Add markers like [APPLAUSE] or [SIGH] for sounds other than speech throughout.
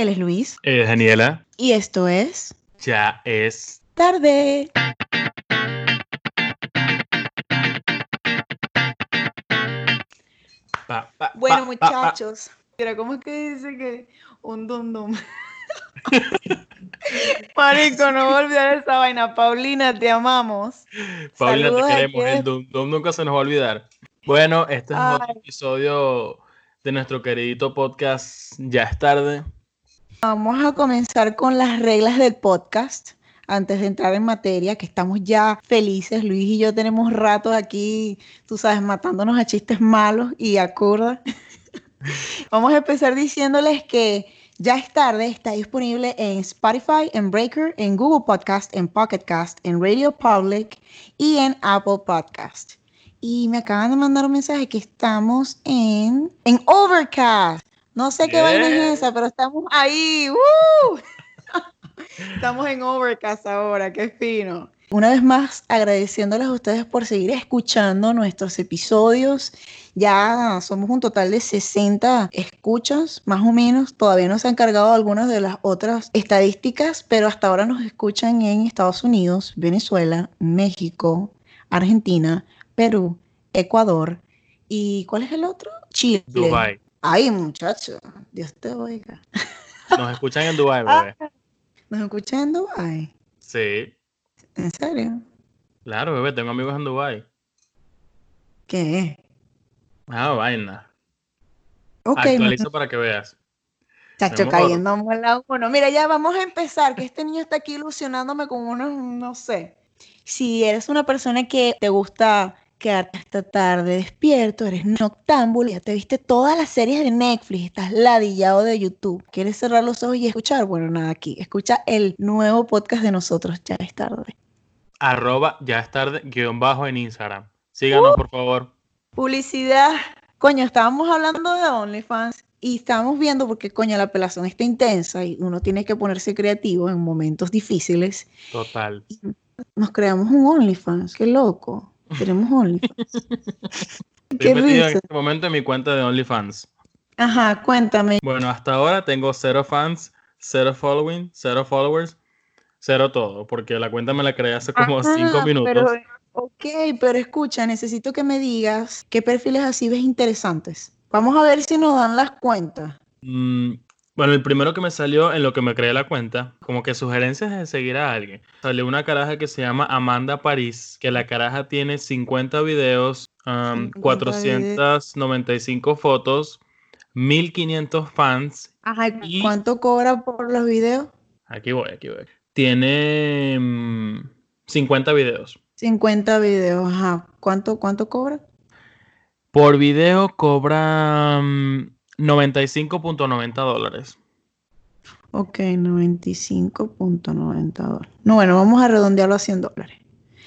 Él es Luis. Eh, Daniela. Y esto es. Ya es. Tarde. Pa, pa, Bueno, pa, pa, pa. muchachos. Mira, ¿cómo es que dice que un dum dum? [LAUGHS] Marico, no voy a olvidar esa vaina. Paulina, te amamos. Paulina, Saludos te queremos. El Dum Dum nunca se nos va a olvidar. Bueno, este es otro episodio de nuestro queridito podcast Ya es tarde. Vamos a comenzar con las reglas del podcast. Antes de entrar en materia, que estamos ya felices, Luis y yo tenemos ratos aquí, tú sabes, matándonos a chistes malos y a curda. [LAUGHS] Vamos a empezar diciéndoles que ya es tarde, está disponible en Spotify, en Breaker, en Google Podcast, en Pocket Cast, en Radio Public y en Apple Podcast. Y me acaban de mandar un mensaje que estamos en, en Overcast. No sé qué vaina Yeah. es esa, pero estamos ahí. ¡Woo! [LAUGHS] estamos en Overcast ahora, qué fino. Una vez más, agradeciéndoles a ustedes por seguir escuchando nuestros episodios. Ya somos un total de 60 escuchas, más o menos. Todavía no se han cargado algunas de las otras estadísticas, pero hasta ahora nos escuchan en Estados Unidos, Venezuela, México, Argentina, Perú, Ecuador y ¿cuál es el otro? Chile. Dubai. Ay, muchacho, Dios te oiga. Nos escuchan en Dubai, Ah. bebé. ¿Nos escuchan en Dubai? Sí. ¿En serio? Claro, bebé, tengo amigos en Dubai. ¿Qué? Ah, vaina. Ok, Actualizo para que veas. Chacho, cayendo en la uno. Mira, ya vamos a empezar, que este niño está aquí ilusionándome con unos, no sé. Si eres una persona que te gusta quedarte hasta tarde despierto, eres noctámbulo, ya te viste todas las series de Netflix, estás ladillado de YouTube, quieres cerrar los ojos y escuchar, bueno, nada, aquí, escucha el nuevo podcast de nosotros, ya es tarde. Arroba ya es tarde, guion bajo en Instagram. Síganos, por favor. Publicidad. Coño, estábamos hablando de OnlyFans y estábamos viendo porque, coño, la apelación está intensa y uno tiene que ponerse creativo en momentos difíciles. Total. Nos creamos un OnlyFans, qué loco. Tenemos OnlyFans. [LAUGHS] Qué metido en risa. este momento en mi cuenta de OnlyFans. Ajá, cuéntame. Bueno, hasta ahora tengo cero fans, cero following, cero followers, cero todo, porque la cuenta me la creé hace como Ajá, cinco minutos. Pero, ok, pero escucha, necesito que me digas qué perfiles así ves interesantes. Vamos a ver si nos dan las cuentas. Mm, bueno, el primero que me salió en lo que me creé la cuenta, como que sugerencias de seguir a alguien. Salió una caraja que se llama Amanda París, que la caraja tiene 50 videos, um, 50 495 fotos, 1500 fans. Ajá, Y- ¿cuánto cobra por los videos? Aquí voy, aquí voy. Tiene mm, 50 videos. 50 videos, ajá. ¿Cuánto, cuánto cobra? Por video cobra mm, 95.90 dólares. Ok, 95.90 dólares. No, bueno, vamos a redondearlo a 100 dólares.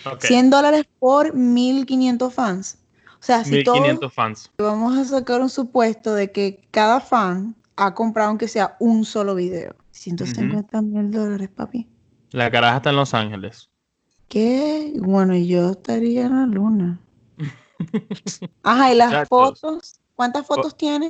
Ok, 100 dólares por 1500 fans. O sea, si todos 1500 fans. vamos a sacar un supuesto de que cada fan ha comprado aunque sea un solo video. 150 mil dólares, papi. La caraja está en Los Ángeles. ¿Qué? Bueno, yo estaría en la luna. [LAUGHS] Ajá, y las fotos. ¿Cuántas fotos tiene?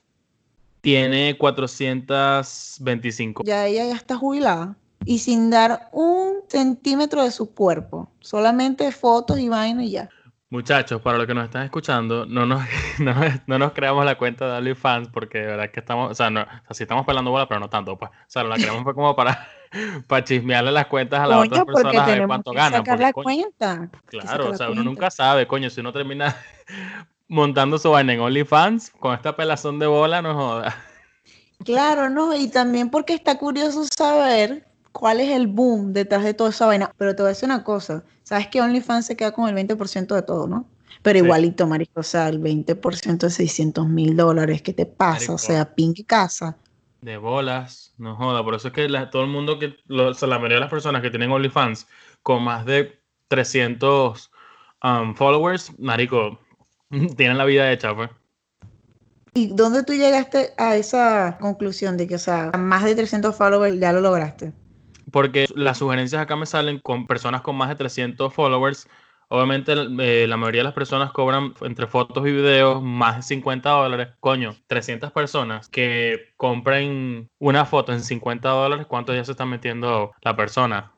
Tiene 425. Ya ella ya está jubilada. Y sin dar un centímetro de su cuerpo. Solamente fotos y vaina y ya. Muchachos, para los que nos están escuchando, no nos, [LAUGHS] no, no nos creamos la cuenta de OnlyFans porque de verdad que estamos, o sea, no, o sea, sí estamos pelando bola, pero no tanto, pues. O sea, la creamos fue como para, [LAUGHS] para chismearle las cuentas a las Coño, otras personas a ver cuánto que ganan. sacar porque, la coño, cuenta. Claro, o sea, uno cuenta. nunca sabe, coño, si uno termina [LAUGHS] montando su vaina en OnlyFans con esta pelazón de bola, no joda. Claro, no, y también porque está curioso saber cuál es el boom detrás de toda esa vaina. Pero te voy a decir una cosa, sabes que OnlyFans se queda con el 20% de todo, ¿no? Pero Sí. igualito, marico, o sea, el 20% de 600 mil dólares, ¿qué te pasa? Marico. O sea, pin que casa. De bolas, no joda. Por eso es que la- todo el mundo que, lo- o sea, la mayoría de las personas que tienen OnlyFans con más de 300 um, followers, marico, [LAUGHS] tienen la vida hecha, pues. ¿Y dónde tú llegaste a esa conclusión de que, o sea, más de 300 followers ya lo lograste? Porque las sugerencias acá me salen con personas con más de 300 followers Obviamente eh, la mayoría de las personas cobran entre fotos y videos más de 50 dólares. Coño, 300 personas que compren una foto en 50 dólares, ¿cuánto ya se está metiendo la persona?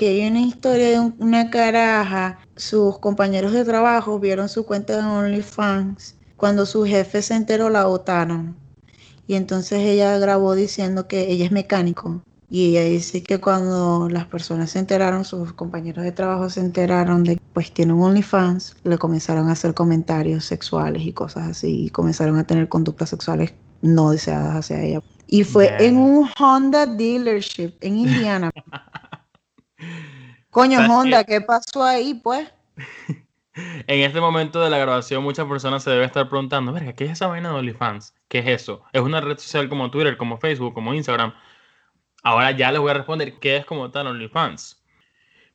Que hay una historia de una caraja, sus compañeros de trabajo vieron su cuenta de OnlyFans. Cuando su jefe se enteró la votaron. Y entonces ella grabó diciendo que ella es mecánico y ella dice que cuando las personas se enteraron, sus compañeros de trabajo se enteraron de que pues tiene un OnlyFans, le comenzaron a hacer comentarios sexuales y cosas así, y comenzaron a tener conductas sexuales no deseadas hacia ella. Y fue en un Honda dealership en Indiana. [LAUGHS] Coño, Honda, ¿qué pasó ahí, pues? [LAUGHS] en este momento de la grabación, muchas personas se deben estar preguntando, verga, ¿qué es esa vaina de OnlyFans? ¿Qué es eso? ¿Es una red social como Twitter, como Facebook, como Instagram? Ahora ya les voy a responder qué es como tal OnlyFans.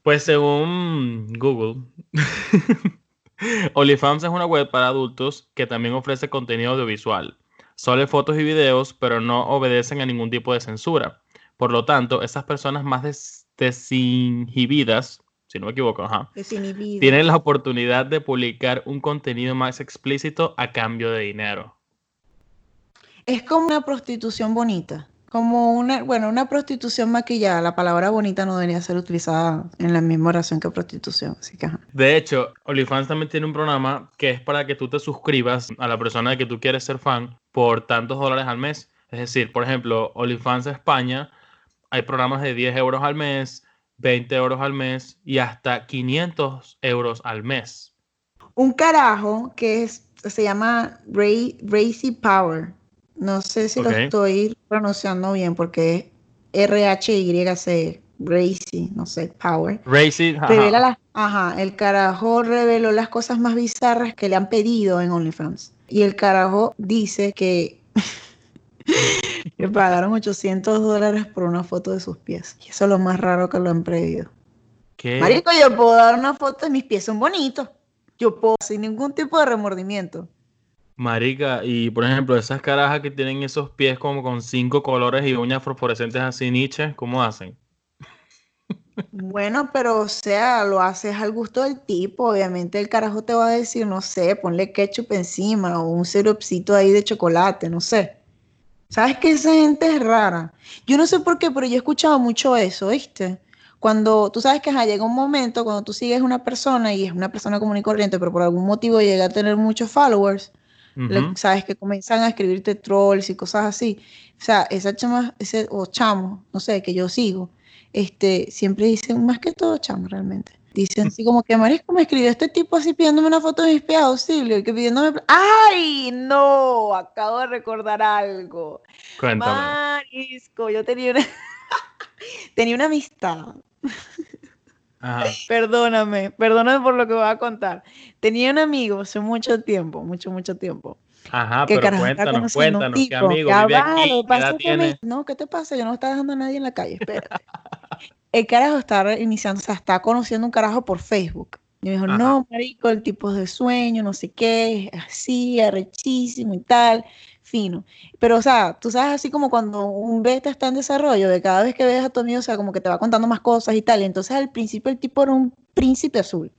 Pues según Google, [LAUGHS] OnlyFans es una web para adultos que también ofrece contenido audiovisual. Solo fotos y videos, pero no obedecen a ningún tipo de censura. Por lo tanto, esas personas más desinhibidas, si no me equivoco, tienen la oportunidad de publicar un contenido más explícito a cambio de dinero. Es como una prostitución bonita como una, bueno, una prostitución maquillada. La palabra bonita no debería ser utilizada en la misma oración que prostitución. Así que, De hecho, OnlyFans también tiene un programa que es para que tú te suscribas a la persona de que tú quieres ser fan por tantos dólares al mes. Es decir, por ejemplo, OnlyFans España, hay programas de 10 euros al mes, 20 euros al mes y hasta 500 euros al mes. Un carajo que es, se llama Ray, Racy Power no sé si lo estoy pronunciando bien porque es R-H-Y-C, Racy, no sé, Power. Racy, ajá. ajá, el carajo reveló las cosas más bizarras que le han pedido en OnlyFans. Y el carajo dice que [LAUGHS] [LAUGHS] le pagaron 800 dólares por una foto de sus pies. Y eso es lo más raro que lo han pedido. ¿Qué? Marico, yo puedo dar una foto de mis pies, son bonitos. Yo puedo, sin ningún tipo de remordimiento. Marica, y por ejemplo, esas carajas que tienen esos pies como con cinco colores y uñas fosforescentes así, Nietzsche, ¿cómo hacen? [LAUGHS] Bueno, pero o sea, lo haces al gusto del tipo. Obviamente el carajo te va a decir, no sé, ponle ketchup encima o un sirupcito ahí de chocolate, no sé. ¿Sabes que esa gente es rara? Yo no sé por qué, pero yo he escuchado mucho eso, ¿viste? Cuando tú sabes que llega un momento cuando tú sigues una persona y es una persona común y corriente, pero por algún motivo llega a tener muchos followers, sabes que comienzan a escribirte trolls y cosas así. O sea, esa chama, ese, o chamo, no sé, que yo sigo, este, siempre dicen, más que todo chamo realmente. Dicen así como que Marisco me escribió este tipo así pidiéndome una foto de mis pies auxilio, que pidiéndome. ¡Ay! No, acabo de recordar algo. Cuéntame. Marisco, yo tenía una, [LAUGHS] tenía una amistad. Perdóname, perdóname por lo que voy a contar. Tenía un amigo hace mucho tiempo, mucho, mucho tiempo. Ajá, pero cuéntanos, cuéntanos, ¿qué amigo vive aquí? No, ¿qué te pasa? Yo no estaba dejando a nadie en la calle, espérate. El carajo está iniciando, o sea, está conociendo un carajo por Facebook. Y me dijo, no, marico, el tipo de sueño, no sé qué, así, arrechísimo y tal fino. Pero, o sea, tú sabes así como cuando un beta está en desarrollo, de cada vez que ves a tu amigo, o sea, como que te va contando más cosas y tal. Y entonces al principio el tipo era un príncipe azul.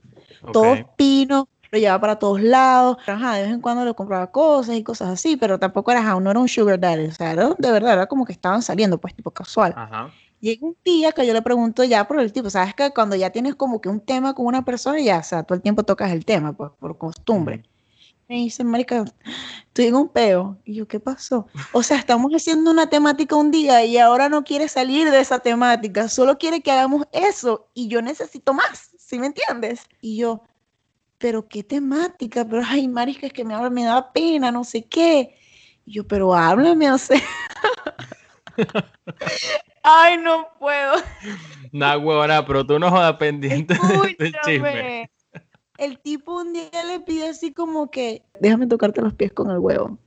Todo pino, lo llevaba para todos lados. Ajá, de vez en cuando le compraba cosas y cosas así, pero tampoco era, no era un sugar daddy. O sea, de verdad, era como que estaban saliendo, pues, tipo casual. Ajá. Y un día que yo le pregunto ya por el tipo, sabes que cuando ya tienes como que un tema con una persona, ya, o sea, todo el tiempo tocas el tema, pues, por costumbre me dice, marica, estoy en un peo. Y yo, ¿qué pasó? O sea, estamos haciendo una temática un día y ahora no quiere salir de esa temática, solo quiere que hagamos eso y yo necesito más, ¿sí me entiendes? Y yo, pero qué temática, pero ay, marica, es que me, me da pena, no sé qué. Y yo, pero háblame, o sea. [LAUGHS] ay, no puedo. [LAUGHS] Nah, huevona, pero tú no jodas pendiente de chisme el tipo un día le pide así como que, déjame tocarte los pies con el huevo.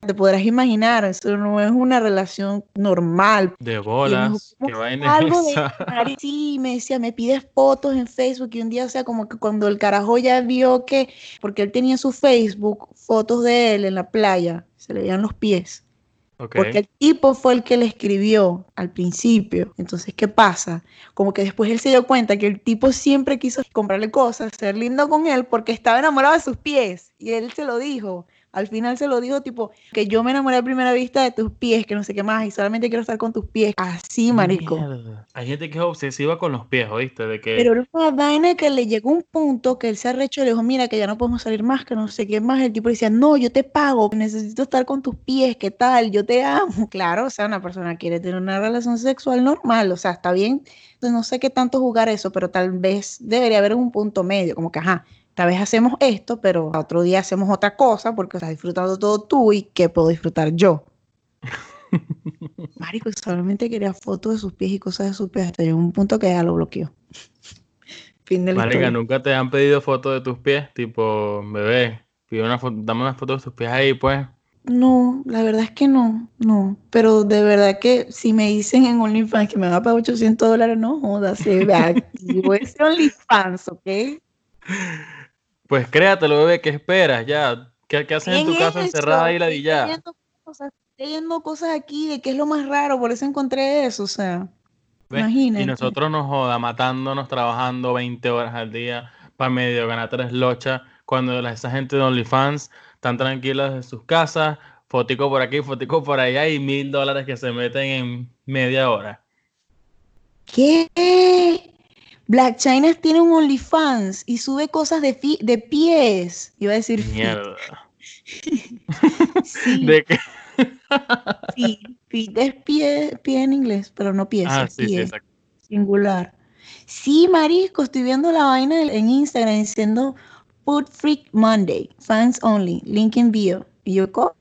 Te podrás imaginar, eso no es una relación normal. De bolas, que algo de Sí, me decía, me pides fotos en Facebook y un día, o sea, como que cuando el carajo ya vio que, porque él tenía su Facebook, fotos de él en la playa, se le veían los pies. Porque el tipo fue el que le escribió al principio. Entonces, ¿qué pasa? Como que después él se dio cuenta que el tipo siempre quiso comprarle cosas, ser lindo con él, porque estaba enamorado de sus pies. Y él se lo dijo. Al final se lo dijo tipo que yo me enamoré a primera vista de tus pies, que no sé qué más, y solamente quiero estar con tus pies. Así, marico. Hay gente que es obsesiva con los pies, ¿oíste? De que... Pero una vaina que le llegó un punto que él se arrechó y le dijo, mira, que ya no podemos salir más, que no sé qué más. El tipo decía, no, yo te pago, necesito estar con tus pies, ¿qué tal? Yo te amo. [LAUGHS] Claro, o sea, una persona quiere tener una relación sexual normal, o sea, está bien. no sé qué tanto jugar eso, pero tal vez debería haber un punto medio, como que, ajá, esta vez hacemos esto, pero otro día hacemos otra cosa porque estás disfrutando todo tú y ¿qué puedo disfrutar yo? [LAUGHS] Marico, solamente quería fotos de sus pies y cosas de sus pies hasta llegó un punto que ya lo bloqueó. [LAUGHS] fin de Marica, ¿nunca te han pedido fotos de tus pies? Tipo, bebé, pide una foto, dame una foto de tus pies ahí, pues. No, la verdad es que no, no. Pero de verdad que si me dicen en OnlyFans que me va a pagar 800 dólares, no jodas, se ve [LAUGHS] activo ese OnlyFans, ¿ok? Pues créatelo, bebé, ¿qué esperas? Ya, ¿qué, qué haces en tu casa encerrada ahí la ya? Estoy leyendo cosas aquí de qué es lo más raro, por eso encontré eso, o sea. Imagínate. Y nosotros nos joda matándonos, trabajando 20 horas al día para medio ganar tres lochas, cuando esa gente de OnlyFans están tranquilas en sus casas, fotico por aquí, fotico por allá y mil dólares que se meten en media hora. ¿Qué? Black China tiene un OnlyFans y sube cosas de, de pies. Iba a decir Mierda. [LAUGHS] sí. ¿De qué? sí, feet es pie, pie en inglés, pero no pies. Ah, sí, sí, exacto. Singular. Sí, marisco, estoy viendo la vaina en Instagram diciendo Food Freak Monday, fans only, link in bio. Y yo, ¿cómo?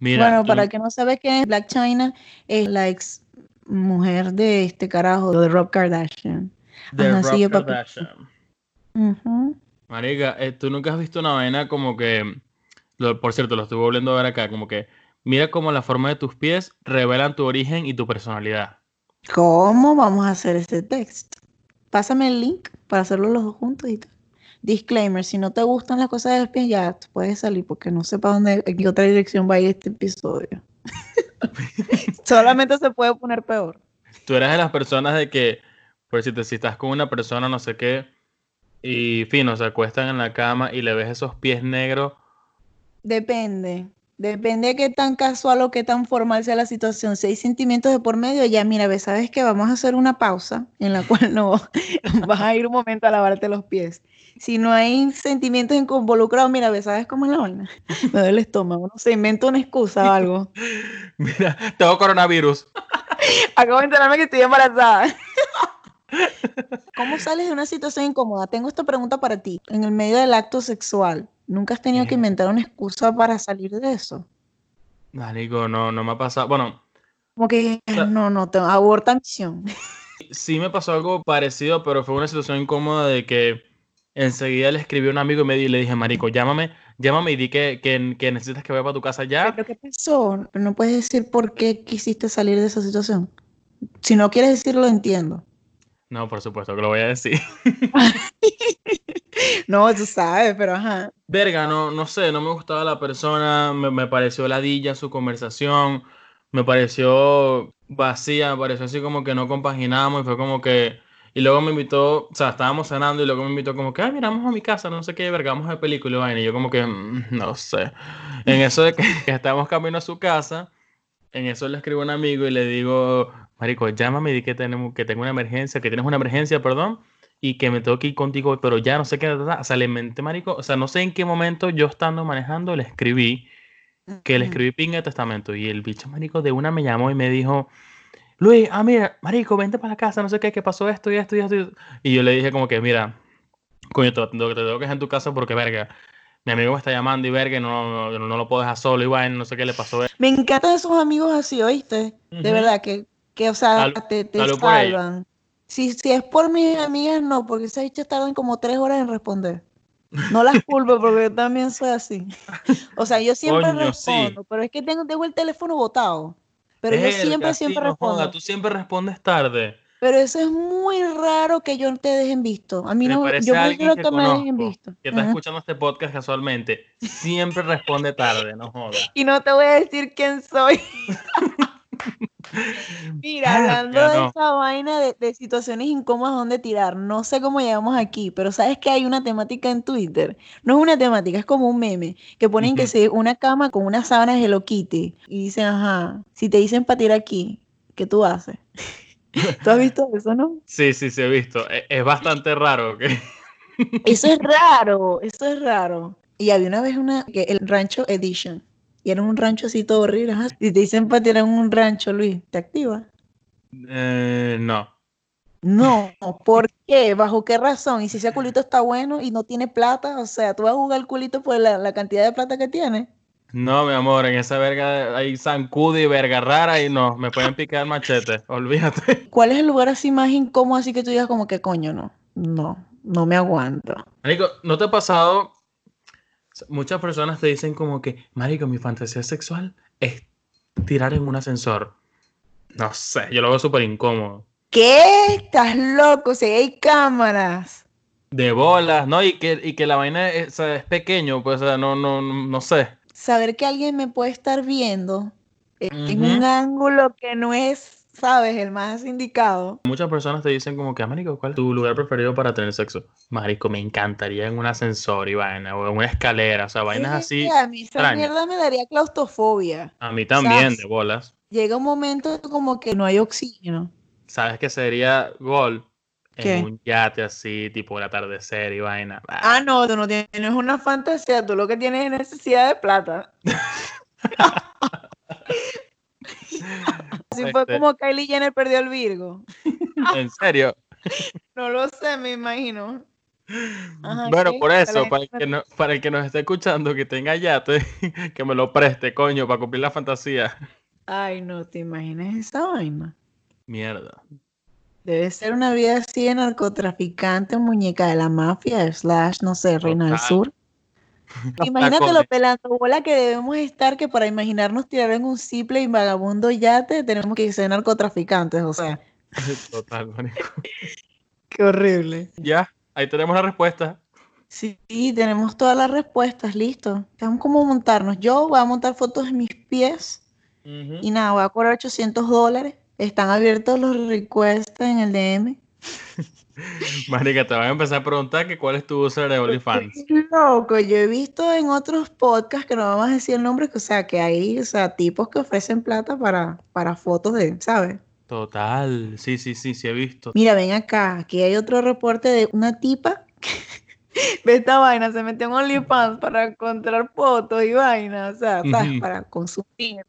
Mira, bueno, para que no sabe qué es Black China, es la ex mujer de este carajo, de Rob Kardashian de Rob Kardashian. Marica, eh, tú nunca has visto una vaina como que, por cierto, lo estuve volviendo a ver acá, como que mira cómo la forma de tus pies revelan tu origen y tu personalidad. ¿Cómo vamos a hacer ese texto? Pásame el link para hacerlo los dos juntos y tal. Disclaimer, si no te gustan las cosas de los pies, ya puedes salir porque no sé para dónde, en qué otra dirección va a ir este episodio. [LAUGHS] Solamente se puede poner peor. Tú eres de las personas de que por si, te, si estás con una persona, no sé qué, y fino, se acuestan en la cama y le ves esos pies negros. Depende. Depende de qué tan casual o qué tan formal sea la situación. Si hay sentimientos de por medio, ya mira, ves, sabes que vamos a hacer una pausa en la cual no [LAUGHS] vas a ir un momento a lavarte los pies. Si no hay sentimientos involucrados, mira, ves, sabes cómo es la vaina. [LAUGHS] Me duele el estómago, no sé, invento una excusa o algo. [LAUGHS] mira, tengo coronavirus. Acabo de enterarme que estoy embarazada. ¿Cómo sales de una situación incómoda? Tengo esta pregunta para ti. En el medio del acto sexual, ¿nunca has tenido que inventar una excusa para salir de eso? Marico, no, no me ha pasado. Bueno. Como que no, no, te aborta misión. Sí me pasó algo parecido, pero fue una situación incómoda de que enseguida le escribí a un amigo y, me, le dije, Marico, llámame, llámame y di que, que, necesitas que vaya para tu casa ya. ¿Pero qué pasó? no puedes decir por qué quisiste salir de esa situación. Si no quieres decirlo, entiendo. No, por supuesto que lo voy a decir. [LAUGHS] no, tú sabes, pero ajá. Verga, no, no sé, no me gustaba la persona, me, me pareció ladilla su conversación, me pareció vacía, me pareció así como que no compaginábamos y fue como que... Y luego me invitó, o sea, estábamos cenando y luego me invitó como que, ay, miramos a mi casa, no sé qué, verga, vamos a película y yo como que, mm, no sé. En eso de que, [LAUGHS] que estamos camino a su casa, en eso le escribo a un amigo y le digo, Marico, llámame y di que, tenemos, que tengo una emergencia, que tienes una emergencia, perdón, y que me tengo que ir contigo, pero ya no sé qué, o sea, le menté, Marico, o sea, no sé en qué momento yo estando manejando le escribí, que le escribí pinga de testamento, y el bicho, Marico, de una me llamó y me dijo, Luis, ah, mira, Marico, vente para la casa, no sé qué, qué pasó esto y esto y esto. Y yo le dije como que, mira, coño, te, te tengo que dejar en tu casa porque, verga, mi amigo me está llamando y verga, no, no, no, lo puedo dejar solo y bueno, no sé qué le pasó. Me encantan esos amigos así, ¿oíste? De verdad, que que, o sea, te, te salvan. Si, si es por mis amigas, no, porque esas bichas tardan como tres horas en responder. No las culpo porque yo también soy así. O sea, yo siempre respondo, pero es que tengo, tengo el teléfono botado. Pero yo siempre, siempre respondo. tú siempre respondes tarde. Pero eso es muy raro que yo te dejen visto. A mí Me no, yo prefiero que que, me dejen visto. que está Ajá. escuchando este podcast casualmente, siempre responde tarde, no joda. Y no te voy a decir quién soy. [LAUGHS] Mira, hablando de esa vaina de, de situaciones incómodas donde tirar, no sé cómo llegamos aquí, pero sabes que hay una temática en Twitter. No es una temática, es como un meme, que ponen que se una cama con unas sábanas de Hello Kitty y dicen, ajá, si te dicen para tirar aquí, ¿qué tú haces? [LAUGHS] ¿Tú has visto eso, no? Sí, sí, sí, he visto. E- Es, bastante raro. ¿ok? [LAUGHS] Eso es raro, eso es raro. Y había una vez una, que el Rancho Edition, y era un rancho así todo horrible. ajá. Si te dicen para tirar en un rancho, Luis, ¿te activa? Eh, no. No, ¿por qué? ¿Bajo qué razón? Y si ese culito está bueno y no tiene plata, o sea, tú vas a jugar el culito por la, la cantidad de plata que tiene. No, mi amor, en esa verga hay zancudo y verga rara y no, me pueden picar machete, olvídate. [LAUGHS] ¿Cuál es el lugar así más incómodo así que tú digas como que coño, no? No, no me aguanto. Marico, ¿no te ha pasado? Muchas personas te dicen como que, Marico, mi fantasía sexual es tirar en un ascensor. No sé, yo lo veo súper incómodo. ¿Qué? ¿Estás loco? Si hay cámaras. De bolas, ¿no? Y que, y que la vaina es, o sea, es pequeño, pues, o sea, no, no, no, no sé. Saber que alguien me puede estar viendo en Ujú. un ángulo que no es, sabes, el más indicado. Muchas personas te dicen como que, "Ah, Marico, ¿cuál es tu lugar preferido para tener sexo? Marico, me encantaría en un ascensor y vaina, o en una escalera, o sea, vainas Es así. que a mí esa mierda me daría claustrofobia. A mí también, ¿Sabes? de bolas. Llega un momento como que no hay oxígeno. ¿Sabes qué sería gol? ¿Qué? En un yate así, tipo el atardecer y vaina. Ah, no, tú no tienes una fantasía, tú lo que tienes es necesidad de plata. [LAUGHS] Así fue Este. como Kylie Jenner perdió el Virgo. En serio. [LAUGHS] No lo sé, me imagino. Ajá, bueno, ¿qué? por eso, para el, que no, para el que nos esté escuchando, que tenga yate, [LAUGHS] que me lo preste, coño, para cumplir la fantasía. Ay, no te imaginas esa vaina. Mierda. Debe ser una vida así de narcotraficante, muñeca de la mafia, slash, no sé, reina del sur. [LAUGHS] Imagínate lo pelando bola que debemos estar que para imaginarnos tirar en un simple y vagabundo yate tenemos que ser narcotraficantes, o sea, [LAUGHS] Total, marico. [LAUGHS] qué horrible. Ya, ahí tenemos la respuesta. Sí, tenemos todas las respuestas, listo. Tenemos cómo montarnos. Yo voy a montar fotos de mis pies y nada, voy a cobrar 800 dólares. Están abiertos los requests en el DM. [LAUGHS] Marica, te van a empezar a preguntar que cuál es tu user de OnlyFans. [LAUGHS] Loco, yo he visto en otros podcasts que no vamos a decir el nombre, que, o sea, que hay, o sea, tipos que ofrecen plata para, para fotos de, ¿sabes? Total, sí, sí, sí, sí he visto. Mira, ven acá, aquí hay otro reporte de una tipa. [LAUGHS] Ve esta vaina, se metió en OnlyFans para encontrar fotos y vainas, o sea. Para consumir.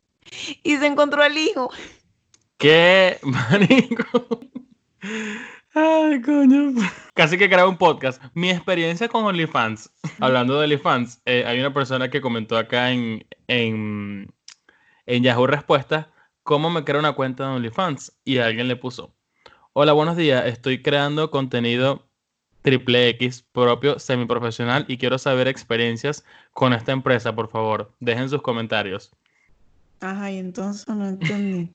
Y se encontró al hijo. ¿Qué, [LAUGHS] marico? Ay, coño. Casi que grabo un podcast. Mi experiencia con OnlyFans. Hablando de OnlyFans, eh, hay una persona que comentó acá en, en, en Yahoo Respuestas cómo me creo una cuenta de OnlyFans. Y alguien le puso: Hola, buenos días. Estoy creando contenido triple X propio semiprofesional y quiero saber experiencias con esta empresa, por favor. Dejen sus comentarios. Ajá, y entonces no entendí.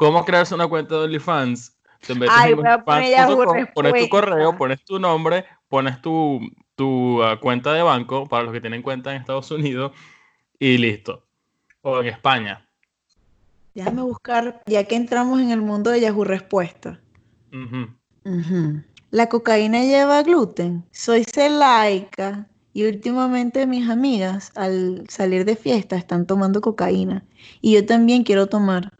¿Cómo crearse una cuenta de OnlyFans? Te metes Ay, en OnlyFans.com, pones tu correo, pones tu nombre, pones tu, tu ah, cuenta de banco para los que tienen cuenta en Estados Unidos y listo. O en España. Déjame buscar, ya que entramos en el mundo de Yahoo Respuesta. La cocaína lleva gluten. Soy celaica y últimamente mis amigas al salir de fiesta están tomando cocaína y yo también quiero tomar,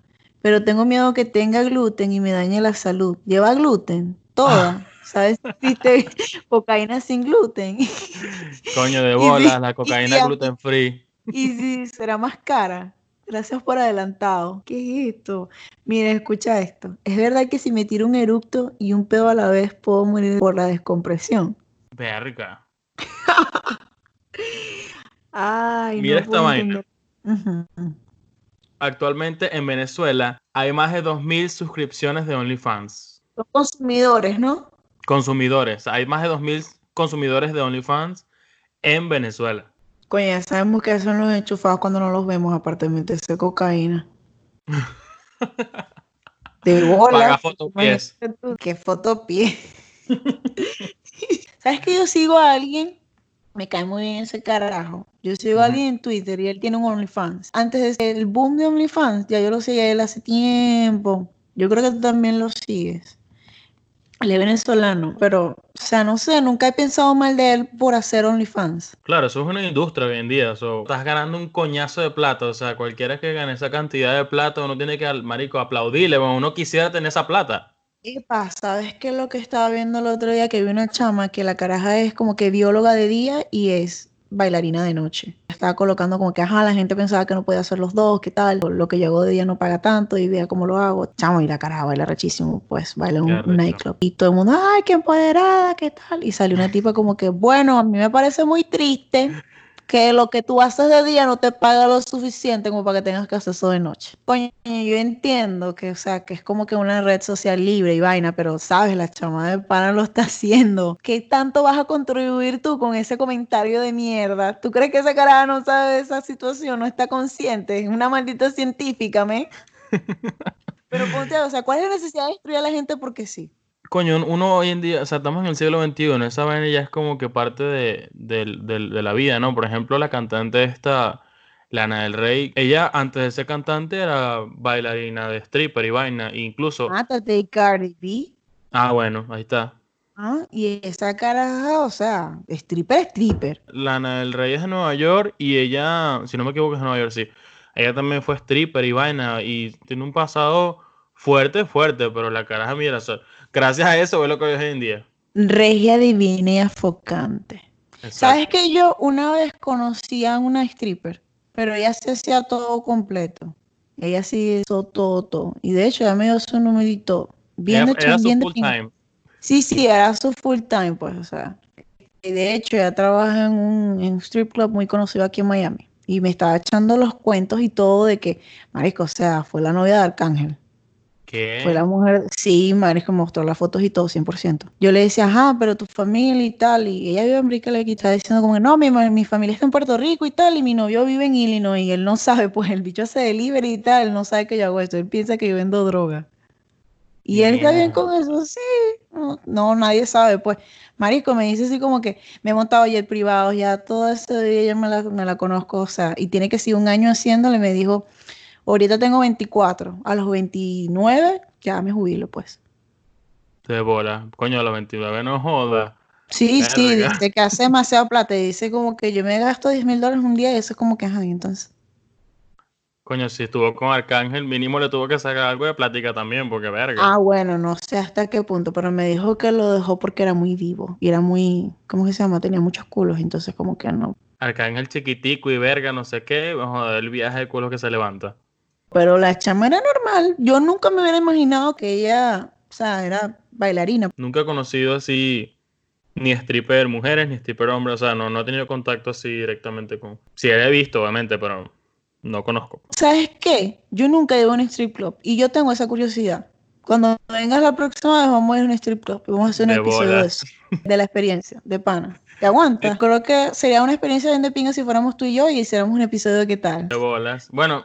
pero tengo miedo que tenga gluten y me dañe la salud. ¿Lleva gluten? Toda. ¿Sabes [LAUGHS] si existe cocaína sin gluten? [LAUGHS] Coño de si- bolas, la cocaína si gluten free. y si será más cara. Gracias por adelantado. ¿Qué es esto? Mira, escucha esto. ¿Es verdad que si me tiro un eructo y un pedo a la vez puedo morir por la descompresión? Verga. [LAUGHS] Ay, Mira no esta vaina. Ujú. Actualmente en Venezuela hay más de 2.000 suscripciones de OnlyFans. Son consumidores, ¿no? Consumidores. Hay más de 2.000 consumidores de OnlyFans en Venezuela. Coño, ya sabemos que son los enchufados cuando no los vemos, aparte de meterse cocaína. [LAUGHS] De bola. Paga fotopies. ¿Qué fotopies? [LAUGHS] ¿Sabes que yo sigo a alguien? Me cae muy bien ese carajo. Yo sigo a alguien en Twitter y él tiene un OnlyFans. Antes del boom de OnlyFans, ya yo lo seguía a él hace tiempo. Yo creo que tú también lo sigues. Él es venezolano, pero, o sea, no sé, nunca he pensado mal de él por hacer OnlyFans. Claro, eso es una industria hoy en día. So, estás ganando un coñazo de plata. O sea, cualquiera que gane esa cantidad de plata, uno tiene que, marico, aplaudirle. Bueno, uno quisiera tener esa plata. ¿Qué pasa? ¿Sabes qué es lo que estaba viendo el otro día? Que vi una chama que la caraja es como que bióloga de día y es bailarina de noche. Estaba colocando como que, ajá, la gente pensaba que no podía hacer los dos, ¿qué tal? Lo que llegó de día no paga tanto y vea cómo lo hago. Chamo, y la caraja baila rechísimo, pues baila en un, nightclub. Y todo el mundo, ay, qué empoderada, ¿qué tal? Y salió una tipa como que, bueno, a mí me parece muy triste que lo que tú haces de día no te paga lo suficiente como para que tengas que hacer eso de noche. Coño, yo entiendo que, o sea, que es como que una red social libre y vaina, pero sabes, la chama de pana lo está [LAUGHS] haciendo. ¿Qué tanto vas a contribuir tú con ese comentario de mierda? ¿Tú crees que esa cara no sabe de esa situación, no está consciente? Es una maldita científica, ¿me? [LAUGHS] Pero ponte, o sea, ¿cuál es la necesidad de destruir a la gente porque sí? Coño, uno hoy en día, o sea, estamos en el siglo XXI, esa vaina ya es como que parte de, la vida, ¿no? Por ejemplo, la cantante esta, Lana del Rey, ella antes de ser cantante era bailarina de stripper y vaina, incluso... de Cardi B. Ah, bueno, ahí está. Ah, y esa cara, o sea, stripper, stripper. Lana del Rey es de Nueva York y ella, si no me equivoco, es de Nueva York, sí. Ella también fue stripper y vaina y tiene un pasado fuerte, fuerte, pero la cara, mira, o Gracias a eso es lo que hoy en día. Regia divina y afocante. ¿Sabes que yo una vez conocí a una stripper, pero ella se hacía todo completo? Ella sí hizo todo, todo. Y de hecho, ya me dio su numerito. Bien hecho, era bien full time. Sí, sí, era su full time, pues, o sea. Y de hecho, ella trabaja en un, en un strip club muy conocido aquí en Miami. Y me estaba echando los cuentos y todo de que, marico, o sea, fue la novia de Arcángel. Fue la mujer, sí, que mostró las fotos y todo, 100%. Yo le decía, ajá, pero tu familia y tal, y ella vive en Brickley y estaba diciendo como que no, mi, mi familia está en Puerto Rico y tal, y mi novio vive en Illinois, y él no sabe, pues el bicho hace delivery y tal, él no sabe que yo hago esto, él piensa que yo vendo droga. Y él está bien con eso, sí, no, nadie sabe, pues. Marico me dice así como que me he montado el privado, ya todo ese día yo me la, me la conozco, o sea, y tiene que ser un año haciéndole, me dijo, Ahorita tengo 24. A los 29 ya me jubilo, pues. De bola. Coño, a los 29 no joda. Sí, sí, dice que hace demasiado plata. dice como que yo me gasto 10 mil dólares un día y eso es como que, ajá, entonces. Coño, si estuvo con Arcángel, mínimo le tuvo que sacar algo de plática también, porque verga. Ah, bueno, no sé hasta qué punto, pero me dijo que lo dejó porque era muy vivo y era muy, ¿cómo se llama? Tenía muchos culos, entonces como que no. Arcángel chiquitico y verga, no sé qué, joder, el viaje de culo que se levanta. Pero la chama era normal. Yo nunca me hubiera imaginado que ella, o sea, era bailarina. Nunca he conocido así ni stripper mujeres ni stripper hombres. O sea, no, no he tenido contacto así directamente con. Sí, he visto, obviamente, pero no conozco. ¿Sabes qué? Yo nunca he ido a un strip club y yo tengo esa curiosidad. Cuando vengas la próxima vez, vamos a ir a un strip club y vamos a hacer un episodio de eso, de la experiencia, de pana. ¿Te aguanta? Creo que sería una experiencia bien de pinga si fuéramos tú y yo y hiciéramos un episodio de qué tal. De bolas. Bueno,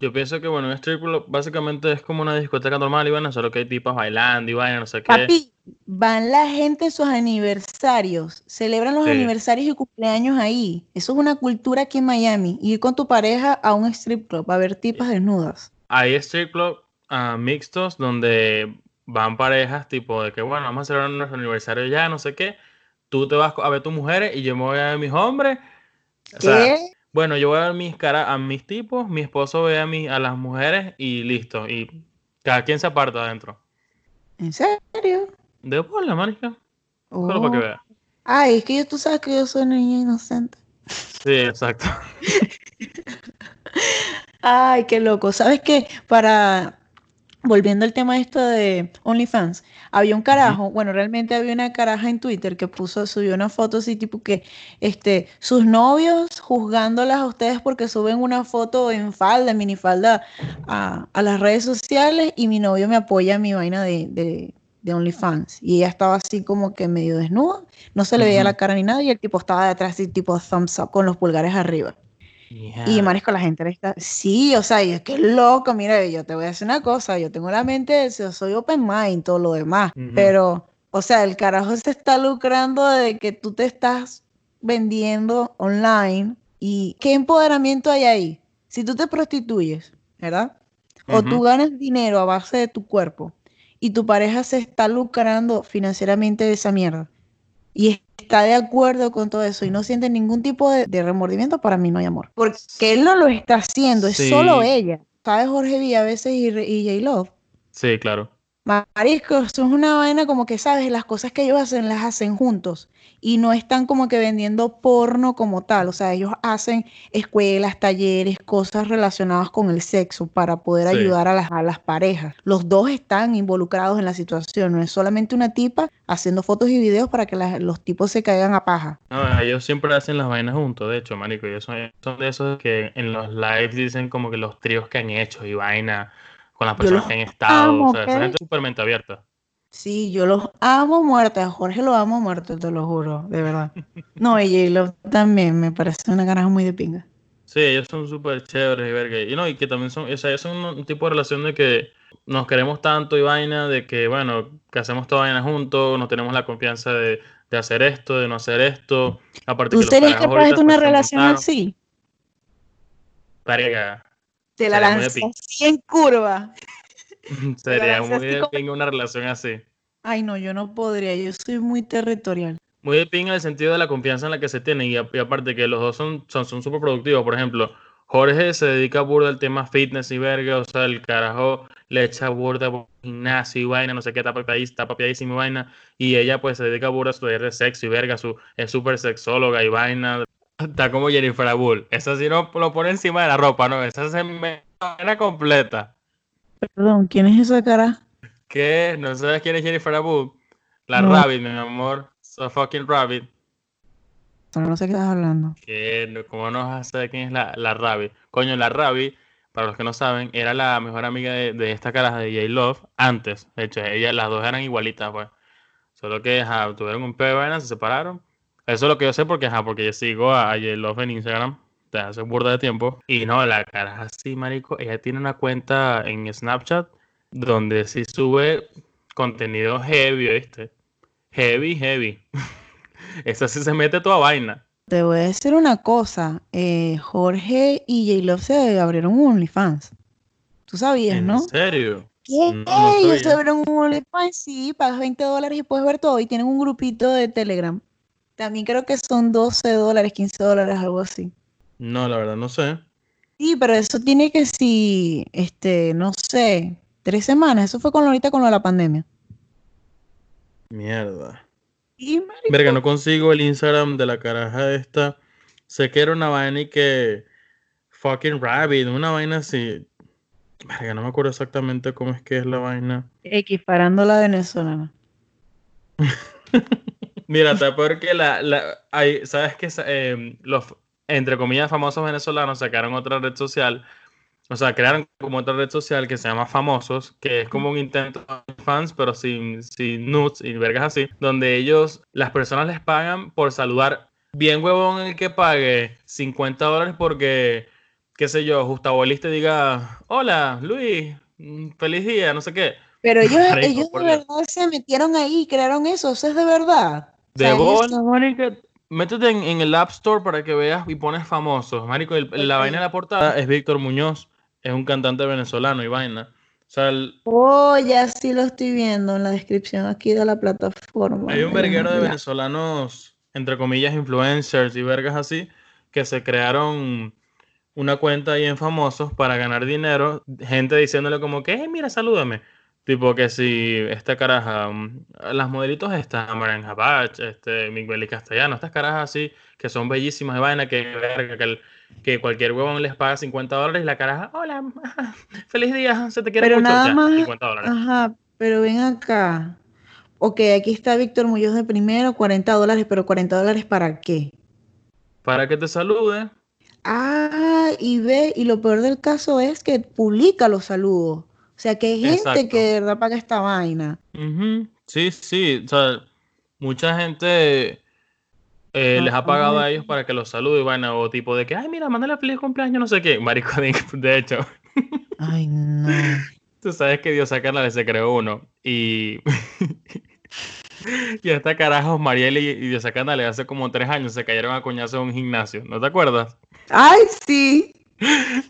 yo pienso que, bueno, un strip club básicamente es como una discoteca normal y bueno, solo que hay tipas bailando y vayan, no sé qué. Papi, van la gente en sus aniversarios, celebran los aniversarios y cumpleaños ahí. Eso es una cultura aquí en Miami. Ir con tu pareja a un strip club a ver tipas desnudas. Hay strip club uh, mixtos donde van parejas tipo de que, bueno, vamos a celebrar nuestro aniversario ya, no sé qué. Tú te vas a ver tus mujeres y yo me voy a ver mis hombres. ¿Qué? Bueno, yo voy a ver mis caras a mis tipos, mi esposo ve a, a las mujeres y listo. Y cada quien se aparta adentro. ¿En serio? De la marica. Solo para que oh. vea. Ay, es que yo, tú sabes que yo soy niña inocente. Sí, exacto. [LAUGHS] Ay, qué loco. ¿Sabes qué? Para volviendo al tema esto de OnlyFans, había un carajo, bueno, realmente había una caraja en Twitter que puso, subió una foto así tipo que este, sus novios juzgándolas a ustedes porque suben una foto en falda, en minifalda a, a las redes sociales y mi novio me apoya en mi vaina de, de, de OnlyFans. Y ella estaba así como que medio desnuda, no se le veía la cara ni nada y el tipo estaba detrás así tipo thumbs up con los pulgares arriba. Y marisco, la gente está, sí, o sea, y es que es loco, mira, yo te voy a decir una cosa, yo tengo la mente, yo soy open mind, todo lo demás, pero, o sea, el carajo se está lucrando de que tú te estás vendiendo online y qué empoderamiento hay ahí. Si tú te prostituyes, ¿verdad? O tú ganas dinero a base de tu cuerpo y tu pareja se está lucrando financieramente de esa mierda y está de acuerdo con todo eso y no siente ningún tipo de, remordimiento, para mí no hay amor. Porque él no lo está haciendo, es solo ella. ¿Sabes Jorge V a veces y, y J. Love? Sí, claro. Marisco, eso es una vaina como que, ¿sabes? Las cosas que ellos hacen las hacen juntos y no están como que vendiendo porno como tal. O sea, ellos hacen escuelas, talleres, cosas relacionadas con el sexo para poder ayudar a las, a las parejas. Los dos están involucrados en la situación. No es solamente una tipa haciendo fotos y videos para que los tipos se caigan a paja. No, ellos siempre hacen las vainas juntos, de hecho, marico. Ellos son, son de esos que en los lives dicen como que los tríos que han hecho y vaina con las personas que han estado. o sea, esa gente súper mente abierta. Sí, yo los amo muerte. A Jorge lo amo muerto, te lo juro, de verdad. No, y j también me parece una caraja muy de pinga. Sí, ellos son súper chéveres y verga. Y no, y que también son, o sea, ellos son un tipo de relación de que nos queremos tanto y vaina, de que, bueno, que hacemos toda vaina juntos, no tenemos la confianza de, de hacer esto, de no hacer esto. Aparte ¿Tú serías capaz de una relación así? Verga. Te la lanzas así en curva. [LAUGHS] Sería muy de pinga una relación así. Ay, no, yo no podría, yo soy muy territorial. Muy de pinga en el sentido de la confianza en la que se tienen y, aparte que los dos son súper son, son productivos. Por ejemplo, Jorge se dedica burda al tema fitness y verga, o sea, el carajo le echa burda por gimnasio y vaina, no sé qué, está papiadísima y vaina. Y ella pues se dedica burda a su de sexo y verga, su, es súper sexóloga y vaina. Está como Jennifer Abull. Esa sí no lo pone encima de la ropa, ¿no? Esa se me completa. Perdón, ¿quién es esa cara? ¿Qué? ¿No sabes quién es Jennifer Abu? La Rabbit, mi amor. So fucking Rabbit. No sé qué estás hablando. ¿Qué? ¿Cómo no vas a saber quién es la, la Rabbit? Coño, la Rabbit, para los que no saben, era la mejor amiga de, esta cara de J Love antes. De hecho, ellas, las dos eran igualitas, pues. Solo que tuvieron un pedo de se separaron. Eso es lo que yo sé porque, ajá, porque yo sigo a, a J Love en Instagram hace burda de tiempo. Y no, la cara así, marico. Ella tiene una cuenta en Snapchat donde sí sube contenido heavy, ¿viste? Heavy, heavy. [LAUGHS] Esa sí se mete toda vaina. Te voy a decir una cosa. Eh, Jorge y J-Love se abrieron un OnlyFans. Tú sabías, ¿no? ¿En serio? ¿Qué? Ellos se abrieron un OnlyFans, sí, pagas 20 dólares y puedes ver todo. Y tienen un grupito de Telegram. También creo que son 12 dólares, 15 dólares, algo así. No, la verdad no sé. Sí, pero eso tiene que si, este, no sé, tres semanas. Eso fue con ahorita con lo de la pandemia. Mierda. Verga, no consigo el Instagram de la caraja esta. Sé que era una vaina y que fucking rabbit, una vaina así. Verga, no me acuerdo exactamente cómo es que es la vaina. Equiparando la venezolana. [LAUGHS] Mira, porque la, la hay, sabes que eh, los entre comillas, famosos venezolanos sacaron otra red social, o sea, crearon como otra red social que se llama Famosos, que es como un intento de fans, pero sin, sin nudes y vergas así, donde ellos, las personas les pagan por saludar. Bien huevón el que pague 50 dólares porque, qué sé yo, Gustavo Liste diga, hola, Luis, mm, feliz día, no sé qué. Pero ellos, ellos de verdad se metieron ahí y crearon eso, eso es de verdad. De o métete en, el App Store para que veas y pones famosos. Marico, la vaina de la portada es Víctor Muñoz, es un cantante venezolano y vaina. O sea, Oh, ya sí lo estoy viendo en la descripción aquí de la plataforma. Hay un verguero de venezolanos, entre comillas, influencers y vergas así, que se crearon una cuenta ahí en famosos para ganar dinero. Gente diciéndole como que, mira, salúdame. Tipo que si esta caraja, mm, las modelitos estas, Marian Habach, este, Miguel y Castellano, estas carajas así, que son bellísimas de vaina, que, que, que cualquier huevón les paga 50 dólares y la caraja, hola, [LAUGHS] feliz día, se te quiere pero nada más, 50 dólares. Ajá, pero ven acá. Ok, aquí está Víctor Muñoz de primero, 40 dólares, pero 40 dólares para qué? Para que te salude. Ah, y ve, y lo peor del caso es que publica los saludos. O sea, que hay gente que de verdad paga esta vaina. Sí, sí. O sea, mucha gente eh, les ha pagado a ellos para que los salude, y vaina, o tipo de que, ay, mira, mándale feliz cumpleaños, no sé qué. Marico, [LAUGHS] de, hecho, Ay, no. [LAUGHS] tú sabes que Dios Canales se creó uno. Y. [LAUGHS] y esta carajo, Mariel y, y Dios Canales hace como tres años se cayeron a coñazo en un gimnasio. ¿No te acuerdas? Ay, sí.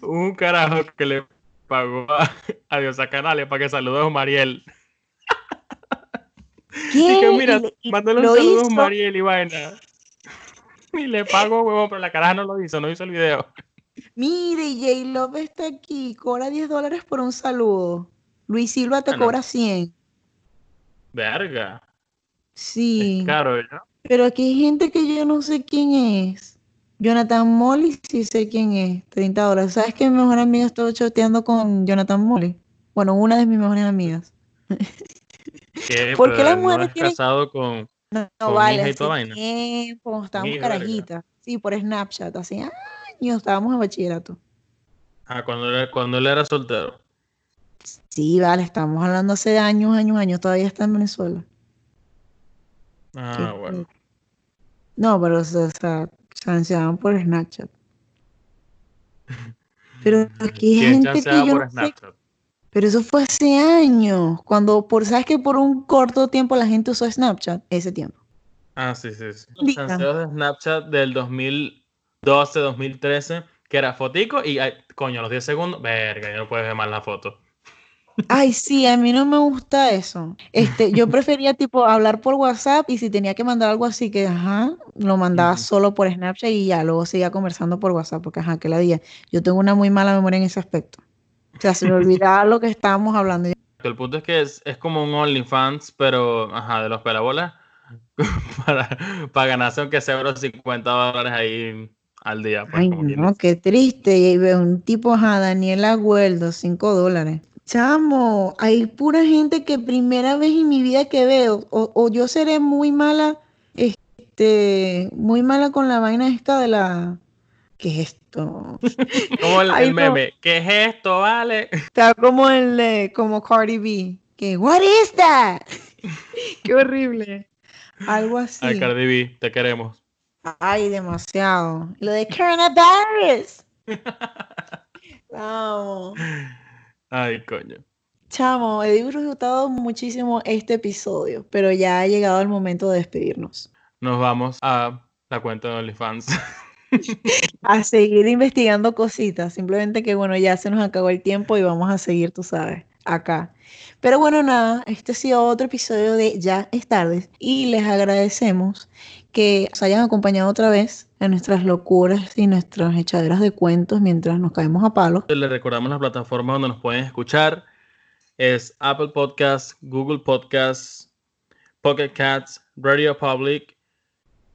Un carajo que le pagó a, [LAUGHS] a Canales para que salude a Mariel. ¿Qué? Mira, Y mándale un saludo a. Mariel y vaina. [LAUGHS] Y le pago, huevón, pero la caraja no lo hizo, no hizo el video. Mire, J Love está aquí, cobra 10 dólares por un saludo. Luis Silva te Ah, cobra 100. Verga. Sí, Es caro, ¿no? pero aquí hay gente que yo no sé quién es. Jonathan Molly, sí sé quién es, 30 dólares. ¿Sabes que mi mejor amiga estaba chateando con Jonathan Molly? Bueno, una de mis mejores amigas. [LAUGHS] ¿Qué? ¿Por qué las no mujeres es tienen- casado con. No, no Con vale, hace vaina. tiempo, estábamos carajitas. Sí, por Snapchat, así años, estábamos en bachillerato. Ah, cuando, él- cuando él era soltero. Sí, vale, estamos hablando hace años, años, años, todavía está en Venezuela. Ah, bueno. No, pero o sea, chanceaban por Snapchat. Pero aquí hay ¿Quién gente que yo por no sé, pero eso fue hace años, cuando por, ¿sabes que por un corto tiempo la gente usó Snapchat? Ese tiempo. Ah, sí, sí, sí. Los chanceos de Snapchat del 2012, 2013, que era fotico y, ay, coño, los 10 segundos, verga, ya no puedes ver más la foto. Ay, sí, a mí no me gusta eso. Este, yo prefería tipo hablar por WhatsApp y si tenía que mandar algo así que, ajá, lo mandaba solo por Snapchat y ya, luego seguía conversando por WhatsApp, porque ajá, que la día. Yo tengo una muy mala memoria en ese aspecto. O sea, se me olvidaba [LAUGHS] lo que estábamos hablando. El punto es que es, es como un OnlyFans, pero, ajá, de los pelabolas, [LAUGHS] para, para ganarse aunque sea unos 50 dólares ahí al día. pues, Ay, no, qué triste. Y un tipo, ajá, Daniel Agüeldo, 5 dólares. Chamo, hay pura gente que primera vez en mi vida que veo, o, o yo seré muy mala, este, muy mala con la vaina esta de la, ¿qué es esto? [LAUGHS] Como el, Ay, el meme, ¿qué es esto, vale? Está como el, de- como Cardi B, que, what is that? [LAUGHS] Qué horrible. Algo así. Ay, Cardi B, te queremos. Ay, demasiado. Lo de coronavirus. [LAUGHS] Vamos. Ay, coño. Chamo, he disfrutado muchísimo este episodio, pero ya ha llegado el momento de despedirnos. Nos vamos a la cuenta de OnlyFans. [LAUGHS] A seguir investigando cositas, simplemente que bueno, ya se nos acabó el tiempo y vamos a seguir, tú sabes, acá. Pero bueno, nada, este ha sido otro episodio de Ya es tarde y les agradecemos que nos hayan acompañado otra vez en nuestras locuras y nuestras echaderas de cuentos mientras nos caemos a palos. Les recordamos las plataformas donde nos pueden escuchar. Es Apple Podcasts, Google Podcasts, Pocket Cats, Radio Public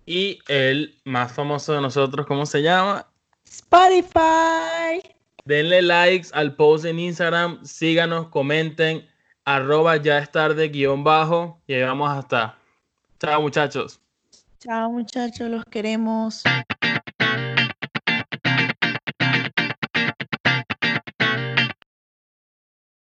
y el más famoso de nosotros, ¿cómo se llama? Spotify. Denle likes al post en Instagram, síganos, comenten, arroba ya es tarde guion bajo vamos hasta. Chao muchachos. Chao muchachos, los queremos.